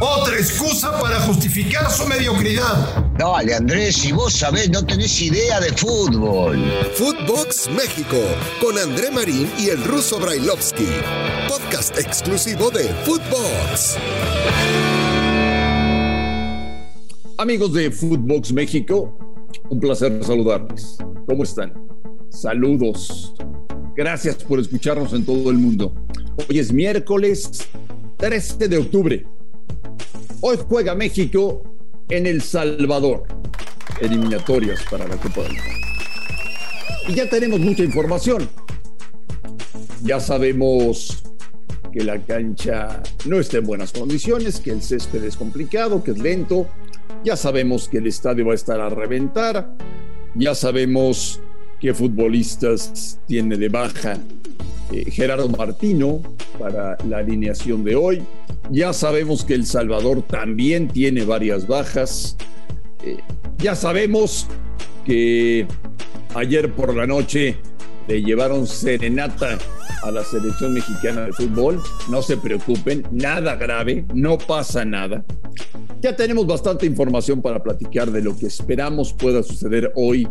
Otra excusa para justificar su mediocridad. Dale, Andrés, si vos sabés, no tenés idea de fútbol. Footbox México, con André Marín y el ruso Brailovsky. Podcast exclusivo de Footbox. Amigos de Footbox México, un placer saludarles. ¿Cómo están? Saludos. Gracias por escucharnos en todo el mundo. Hoy es miércoles 13 de octubre. Hoy juega México en El Salvador. Eliminatorias para la Copa del Mundo. Y ya tenemos mucha información. Ya sabemos que la cancha no está en buenas condiciones, que el césped es complicado, que es lento. Ya sabemos que el estadio va a estar a reventar. Ya sabemos qué futbolistas tiene de baja eh, Gerardo Martino para la alineación de hoy. Ya sabemos que El Salvador también tiene varias bajas. Eh, ya sabemos que ayer por la noche le llevaron serenata a la selección mexicana de fútbol. No se preocupen, nada grave, no pasa nada. Ya tenemos bastante información para platicar de lo que esperamos pueda suceder hoy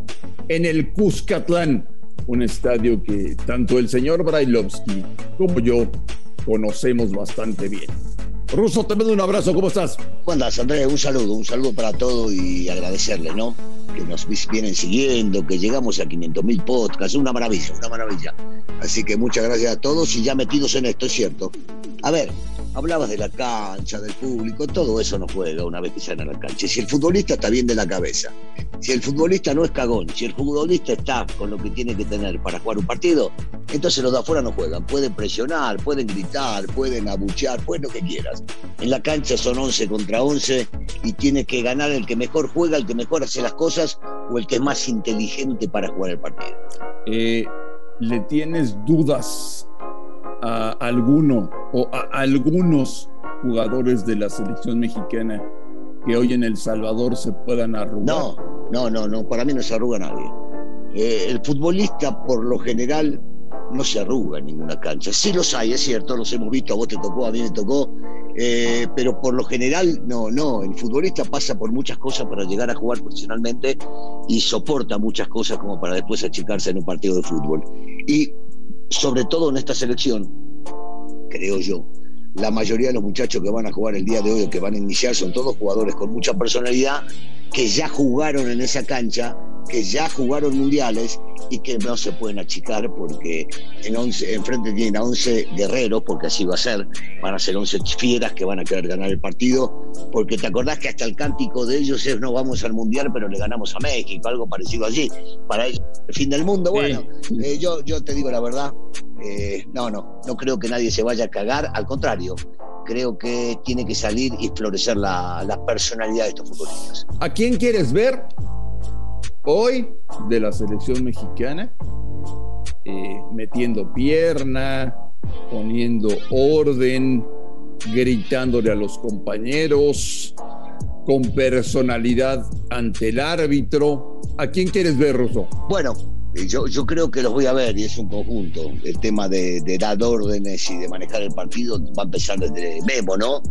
en el Cuscatlán un estadio que tanto el señor Brailovsky como yo conocemos bastante bien. Ruso, te mando un abrazo, ¿cómo estás? ¿Cómo andás, Andrés? Un saludo, un saludo para todos y agradecerles, ¿no? Que nos vienen siguiendo, que llegamos a 500 mil podcasts, una maravilla, una maravilla. Así que muchas gracias a todos y ya metidos en esto, es cierto. A ver, hablabas de la cancha, del público, todo eso no juega una vez que sale a la cancha. Si el futbolista está bien de la cabeza, si el futbolista no es cagón, si el futbolista está con lo que tiene que tener para jugar un partido, entonces los de afuera no juegan. Pueden presionar, pueden gritar, pueden abuchear, pueden lo que quieras. En la cancha son 11 contra 11 y tiene que ganar el que mejor juega, el que mejor hace las cosas o el que es más inteligente para jugar el partido. Eh, ¿Le tienes dudas a alguno o a algunos jugadores de la selección mexicana que hoy en El Salvador se puedan arrugar? No, no, no, no, para mí no se arruga nadie. Eh, el futbolista por lo general no se arruga en ninguna cancha. Sí los hay, es cierto, los hemos visto, a vos te tocó, a mí me tocó, eh, pero por lo general no, no, el futbolista pasa por muchas cosas para llegar a jugar profesionalmente y soporta muchas cosas como para después achicarse en un partido de fútbol. Y sobre todo en esta selección, creo yo, la mayoría de los muchachos que van a jugar el día de hoy o que van a iniciar son todos jugadores con mucha personalidad que ya jugaron en esa cancha, que ya jugaron mundiales y que no se pueden achicar porque en once, enfrente tienen a 11 guerreros, porque así va a ser, van a ser 11 fieras que van a querer ganar el partido, porque te acordás que hasta el cántico de ellos es no vamos al mundial, pero le ganamos a México, algo parecido allí, para ellos, el fin del mundo, bueno, eh, yo, yo te digo la verdad, eh, no, no, no creo que nadie se vaya a cagar, al contrario, creo que tiene que salir y florecer la, la personalidad de estos futbolistas. ¿A quién quieres ver hoy de la selección mexicana, eh, metiendo pierna, poniendo orden, gritándole a los compañeros, con personalidad ante el árbitro. ¿A quién quieres ver, Russo? Bueno, yo, yo creo que los voy a ver y es un conjunto. El tema de, de dar órdenes y de manejar el partido va a empezar desde Memo, ¿no?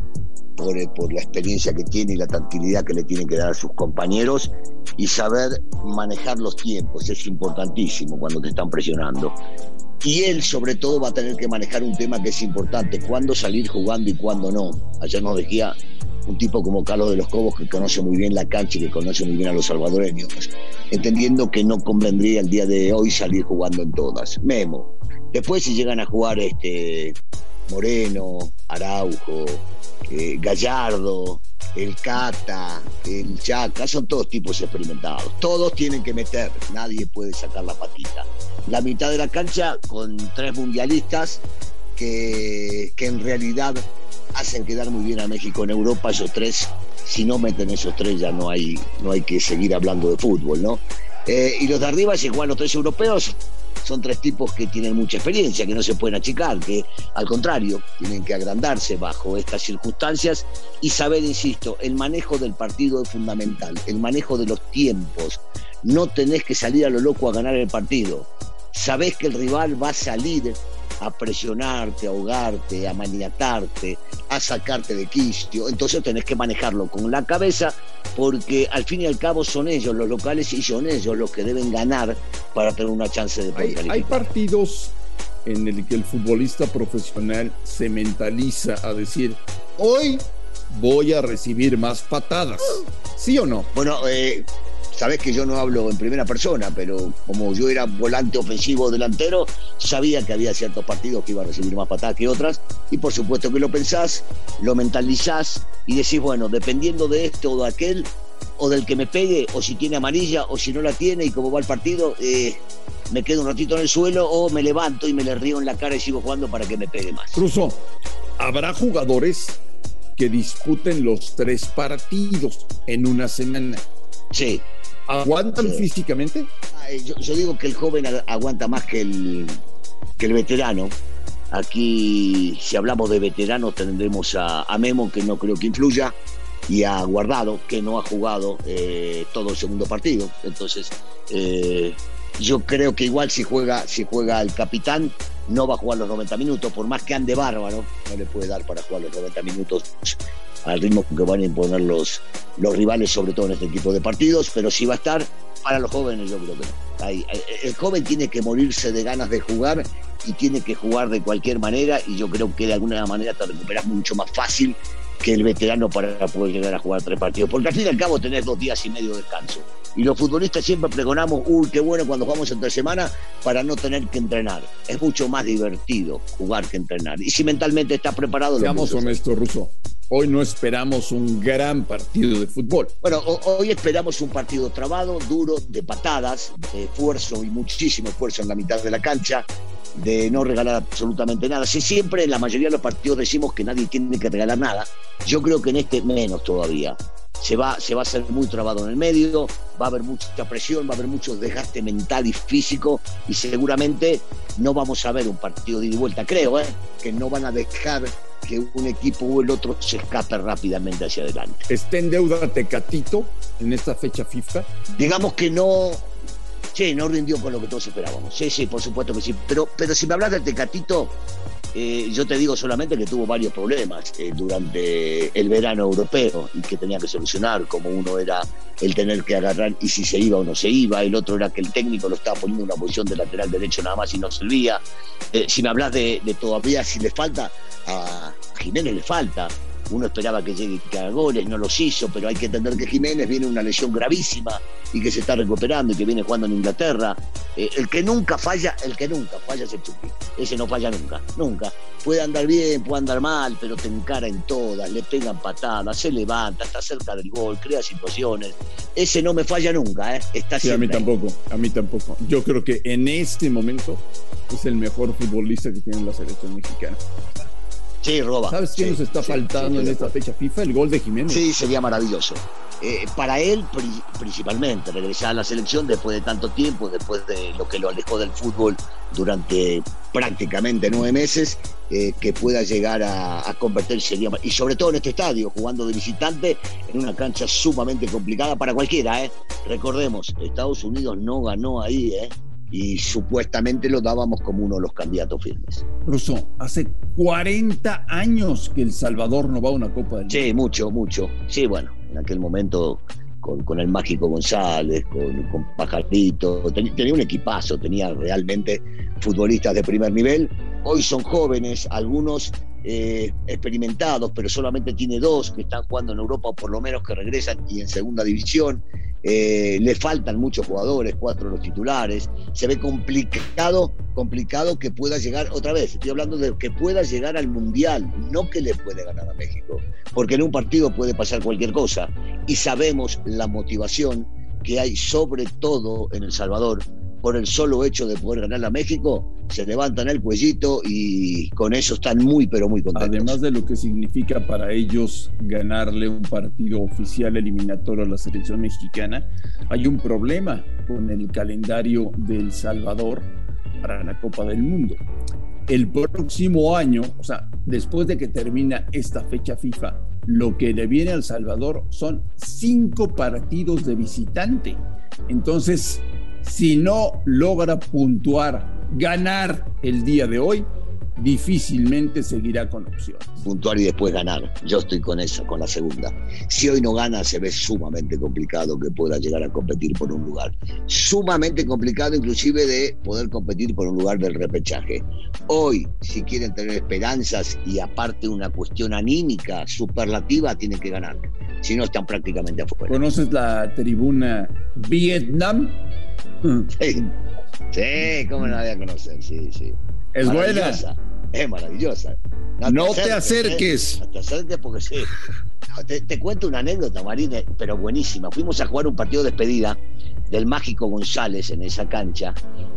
Por, eh, por, la experiencia que tiene y la tranquilidad que le tienen que dar a sus compañeros y saber manejar los tiempos, es importantísimo cuando te están presionando. Y él sobre todo va a tener que manejar un tema que es importante, cuándo salir jugando y cuándo no. Ayer nos decía un tipo como Carlos de los Cobos que conoce muy bien la cancha y que conoce muy bien a los salvadoreños, entendiendo que no convendría el día de hoy salir jugando en todas. Memo. Después si llegan a jugar este Moreno, Araujo, eh, Gallardo, el Cata, el Chaca, son todos tipos experimentados. Todos tienen que meter, nadie puede sacar la patita. La mitad de la cancha con tres mundialistas que, que en realidad hacen quedar muy bien a México en Europa, esos tres, si no meten esos tres ya no hay, no hay que seguir hablando de fútbol, ¿no? Eh, y los de arriba, si juegan los tres europeos, son tres tipos que tienen mucha experiencia, que no se pueden achicar, que al contrario, tienen que agrandarse bajo estas circunstancias y saber, insisto, el manejo del partido es fundamental, el manejo de los tiempos. No tenés que salir a lo loco a ganar el partido. Sabés que el rival va a salir a presionarte, a ahogarte, a maniatarte, a sacarte de quicio. Entonces tenés que manejarlo con la cabeza porque al fin y al cabo son ellos los locales y son ellos los que deben ganar para tener una chance de poder hay, hay partidos en el que el futbolista profesional se mentaliza a decir, hoy voy a recibir más patadas. ¿Sí o no? Bueno, eh, sabes que yo no hablo en primera persona, pero como yo era volante ofensivo delantero, sabía que había ciertos partidos que iba a recibir más patadas que otras, y por supuesto que lo pensás, lo mentalizás y decís, bueno, dependiendo de este o de aquel, o del que me pegue, o si tiene amarilla, o si no la tiene, y cómo va el partido, eh, me quedo un ratito en el suelo, o me levanto y me le río en la cara y sigo jugando para que me pegue más. Ruso, ¿habrá jugadores que disputen los tres partidos en una semana? Sí, ¿Aguantan físicamente? Yo, digo que el joven aguanta más que el, que el veterano. Aquí, si hablamos de veteranos, tendremos a, Memo, que no creo que influya, y a Guardado, que no ha jugado eh, todo el segundo partido. Entonces, eh, yo creo que igual si juega, si juega el capitán, no va a jugar los 90 minutos, por más que ande bárbaro, no le puede dar para jugar los 90 minutos al ritmo que van a imponer los, los rivales, sobre todo en este tipo de partidos, pero si va a estar para los jóvenes, yo creo que no. el joven tiene que morirse de ganas de jugar y tiene que jugar de cualquier manera y yo creo que de alguna manera te recuperas mucho más fácil que el veterano para poder llegar a jugar tres partidos, porque al fin y al cabo tenés dos días y medio de descanso. Y los futbolistas siempre pregonamos, uy, qué bueno cuando jugamos entre semana para no tener que entrenar. Es mucho más divertido jugar que entrenar. Y si mentalmente estás preparado... Seamos honestos, Russo. Hoy no esperamos un gran partido de fútbol. Bueno, hoy esperamos un partido trabado, duro, de patadas, de esfuerzo y muchísimo esfuerzo en la mitad de la cancha, de no regalar absolutamente nada. Si siempre en la mayoría de los partidos decimos que nadie tiene que regalar nada, yo creo que en este menos todavía. Se va, se va a hacer muy trabado en el medio, va a haber mucha presión, va a haber mucho desgaste mental y físico y seguramente no vamos a ver un partido de ida y vuelta, creo, ¿eh? que no van a dejar que un equipo o el otro se escape rápidamente hacia adelante. ¿Está en deuda Tecatito en esta fecha FIFA? Digamos que no, sí, no rindió con lo que todos esperábamos. Sí, sí, por supuesto que sí. Pero, pero si me hablas del Tecatito, eh, yo te digo solamente que tuvo varios problemas eh, durante el verano europeo y que tenía que solucionar, como uno era el tener que agarrar y si se iba o no se iba, el otro era que el técnico lo estaba poniendo en una posición de lateral derecho nada más y no servía. Eh, si me hablas de, de, todavía, si le falta, a Jiménez le falta, uno esperaba que llegue que haga goles, no los hizo, pero hay que entender que Jiménez viene una lesión gravísima y que se está recuperando y que viene jugando en Inglaterra. Eh, el que nunca falla, el que nunca falla es el Chucky. Ese no falla nunca, nunca. Puede andar bien, puede andar mal, pero te encara en todas, le pegan patadas, se levanta, está cerca del gol, crea situaciones. Ese no me falla nunca, ¿eh? Está sí, a mí tampoco, a mí tampoco. Yo creo que en este momento es el mejor futbolista que tiene la selección mexicana. Sí, roba. ¿Sabes qué nos está faltando en esta fecha FIFA? El gol de Jiménez. Sí, sería maravilloso. Eh, para él, principalmente, regresar a la selección después de tanto tiempo, después de lo que lo alejó del fútbol durante prácticamente nueve meses, eh, que pueda llegar a, a convertirse, y sobre todo en este estadio, jugando de visitante en una cancha sumamente complicada para cualquiera. ¿eh? Recordemos, Estados Unidos no ganó ahí, ¿eh? Y supuestamente lo dábamos como uno de los candidatos firmes. Russo, hace 40 años que El Salvador no va a una Copa del Mundo. Sí, mucho, mucho. Sí, bueno, en aquel momento con, el Mágico González, con, Pajarito, tenía un equipazo, tenía realmente futbolistas de primer nivel. Hoy son jóvenes, algunos eh, experimentados, pero solamente tiene dos que están jugando en Europa, o por lo menos que regresan y en segunda división. Eh, le faltan muchos jugadores, cuatro los titulares. Se ve complicado, complicado que pueda llegar otra vez. Estoy hablando de que pueda llegar al mundial, no que le puede ganar a México, porque en un partido puede pasar cualquier cosa. Y sabemos la motivación que hay sobre todo en El Salvador por el solo hecho de poder ganar a México, se levantan el cuellito y con eso están muy, pero muy contentos. Además de lo que significa para ellos ganarle un partido oficial eliminatorio a la selección mexicana, hay un problema con el calendario del Salvador para la Copa del Mundo. El próximo año, o sea, después de que termina esta fecha FIFA, lo que le viene al Salvador son cinco partidos de visitante. Entonces, si no logra puntuar, ganar el día de hoy, difícilmente seguirá con opciones. Puntuar y después ganar. Yo estoy con esa, con la segunda. Si hoy no gana, se ve sumamente complicado que pueda llegar a competir por un lugar. Sumamente complicado inclusive de poder competir por un lugar del repechaje. Hoy, si quieren tener esperanzas y aparte una cuestión anímica superlativa, tienen que ganar. Si no, están prácticamente afuera. ¿Conoces la tribuna Vietnam? Sí, sí ¿cómo no la voy a conocer? Sí, sí. Es buena. Es maravillosa. No, te, acerques. No te acerques porque sí. Te, cuento una anécdota, Marina, pero buenísima. Fuimos a jugar un partido de despedida del Mágico González en esa cancha.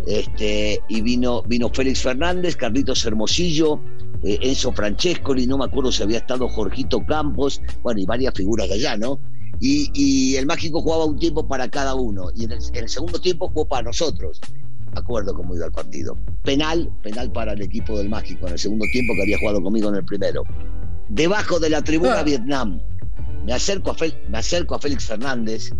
Este, y vino, vino Félix Fernández, Carlitos Hermosillo, eh, Enzo Francescoli, no me acuerdo si había estado Jorgito Campos, bueno, y varias figuras de allá, ¿no? Y, el Mágico jugaba un tiempo para cada uno. Y en el segundo tiempo jugó para nosotros acuerdo cómo iba el partido. Penal, penal para el equipo del Mágico en el segundo tiempo que había jugado conmigo en el primero. Debajo de la tribuna ah. Vietnam, me acerco, a me acerco a Félix Fernández,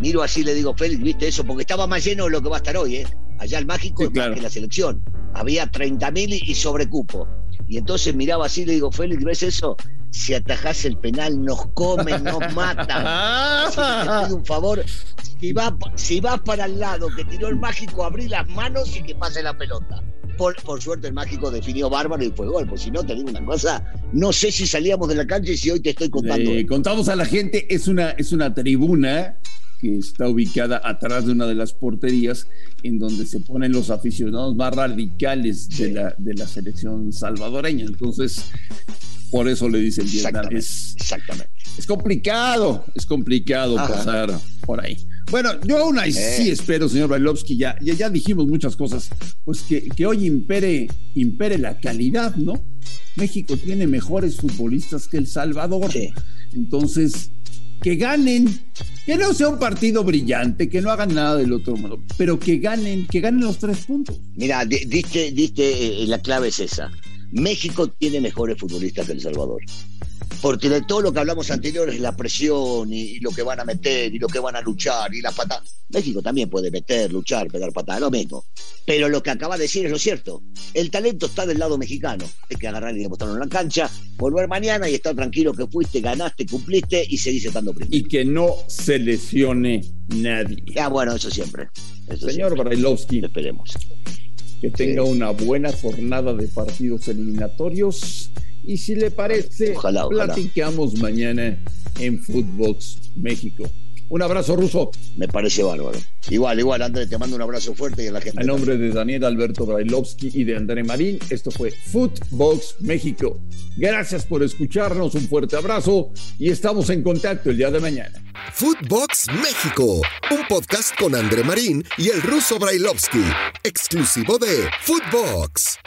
miro así le digo, Félix, ¿viste eso? Porque estaba más lleno de lo que va a estar hoy, ¿eh? Allá el Mágico sí, que la selección. Había 30.000 y sobrecupo. Y entonces miraba así le digo, Félix, ¿ves eso? Si atajás el penal, nos comen, nos matan. Así que te pido un favor, si vas, si vas para el lado que tiró el mágico, abrí las manos y que pase la pelota. Por, por, suerte el mágico definió bárbaro y fue gol. Por si no, te digo una cosa, no sé si salíamos de la cancha y si hoy te estoy contando. contamos a la gente, es una, es una tribuna que está ubicada atrás de una de las porterías, en donde se ponen los aficionados más radicales de, la, de la selección salvadoreña. Entonces, por eso le dicen Vietnam. Es, exactamente. Es complicado, es complicado pasar por ahí. Bueno, yo aún así sí eh. espero, señor Bailovsky, ya, ya, dijimos muchas cosas, pues que, que hoy impere, impere la calidad, ¿no? México tiene mejores futbolistas que El Salvador. Entonces, que ganen, que no sea un partido brillante, que no hagan nada del otro modo, pero que ganen, que ganen los tres puntos. Mira, diste, diste, eh, la clave es esa. México tiene mejores futbolistas que El Salvador. Porque de todo lo que hablamos anteriores, la presión y, lo que van a meter y lo que van a luchar y la pata. México también puede meter, luchar, pegar patada, lo mismo. Pero lo que acaba de decir es lo cierto. El talento está del lado mexicano. Hay que agarrar y demostrarlo en la cancha, volver mañana y estar tranquilo que fuiste, ganaste, cumpliste y seguís estando primero. Y que no se lesione nadie. Ah, bueno, eso siempre. Señor Brailovsky. Esperemos. Que tenga una buena jornada de partidos eliminatorios. Y si le parece, platicamos mañana en Footbox México. Un abrazo ruso. Me parece bárbaro. Igual, igual, André, te mando un abrazo fuerte y a la gente. En nombre de Daniel Alberto Brailovsky y de André Marín, esto fue Footbox México. Gracias por escucharnos, un fuerte abrazo y estamos en contacto el día de mañana. Footbox México, un podcast con André Marín y el ruso Brailovsky, exclusivo de Footbox.